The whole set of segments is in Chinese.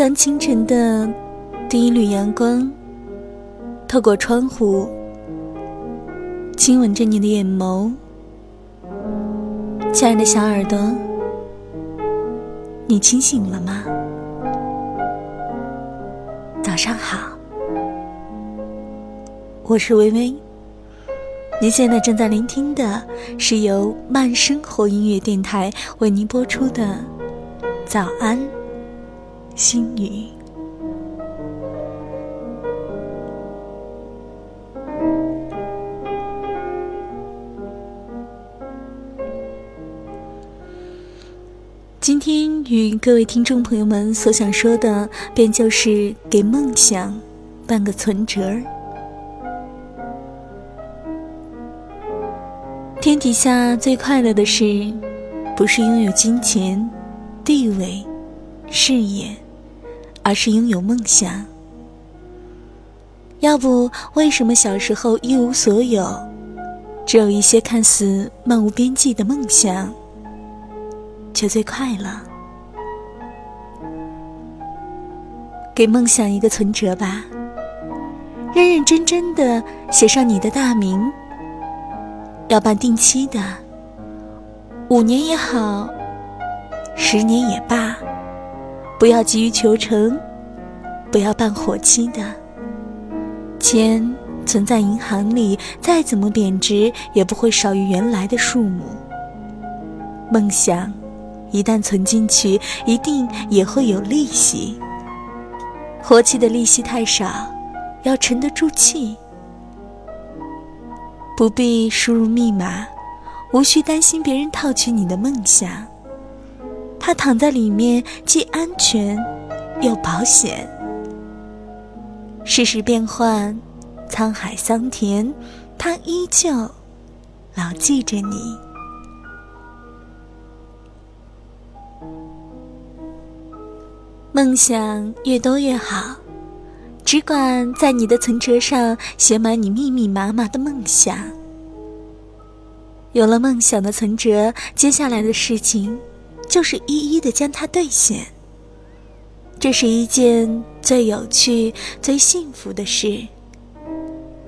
当清晨的第一缕阳光透过窗户，亲吻着你的眼眸，亲爱的小耳朵，你清醒了吗？早上好，我是微微。您现在正在聆听的是由慢生活音乐电台为您播出的《早安》。心语。今天与各位听众朋友们所想说的，便就是给梦想办个存折。天底下最快乐的事，不是拥有金钱、地位、事业。而是拥有梦想。要不，为什么小时候一无所有，只有一些看似漫无边际的梦想，却最快乐？给梦想一个存折吧，认认真真的写上你的大名。要办定期的，五年也好，十年也罢。不要急于求成，不要办活期的。钱存在银行里，再怎么贬值，也不会少于原来的数目。梦想一旦存进去，一定也会有利息。活期的利息太少，要沉得住气。不必输入密码，无需担心别人套取你的梦想。它躺在里面，既安全又保险。世事变幻，沧海桑田，它依旧牢记着你。梦想越多越好，只管在你的存折上写满你密密麻麻的梦想。有了梦想的存折，接下来的事情。就是一一的将它兑现。这是一件最有趣、最幸福的事。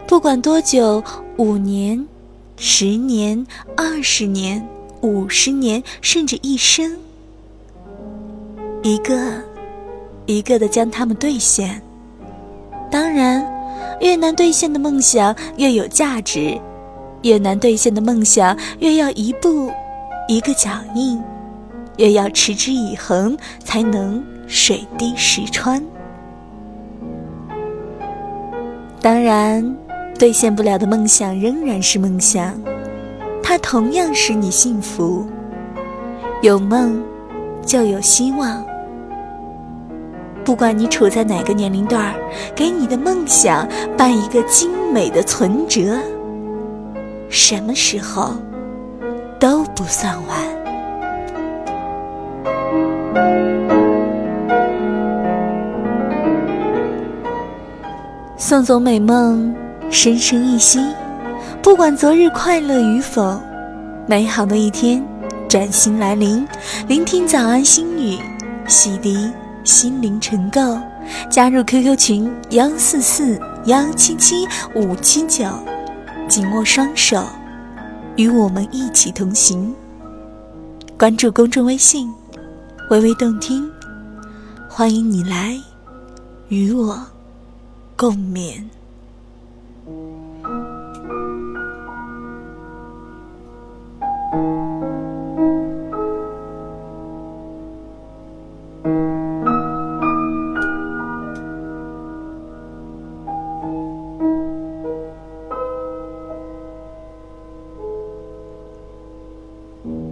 不管多久，五年、十年、二十年、五十年，甚至一生，一个一个的将它们兑现。当然，越难兑现的梦想越有价值，越难兑现的梦想越要一步一个脚印。越要持之以恒，才能水滴石穿。当然，兑现不了的梦想仍然是梦想，它同样使你幸福。有梦，就有希望。不管你处在哪个年龄段儿，给你的梦想办一个精美的存折，什么时候都不算晚。送走美梦，深深一息。不管昨日快乐与否，美好的一天崭新来临。聆听早安心语，洗涤心灵尘垢。加入 QQ 群幺四四幺七七五七九，紧握双手，与我们一起同行。关注公众微信。微微动听，欢迎你来与我共勉。Mm.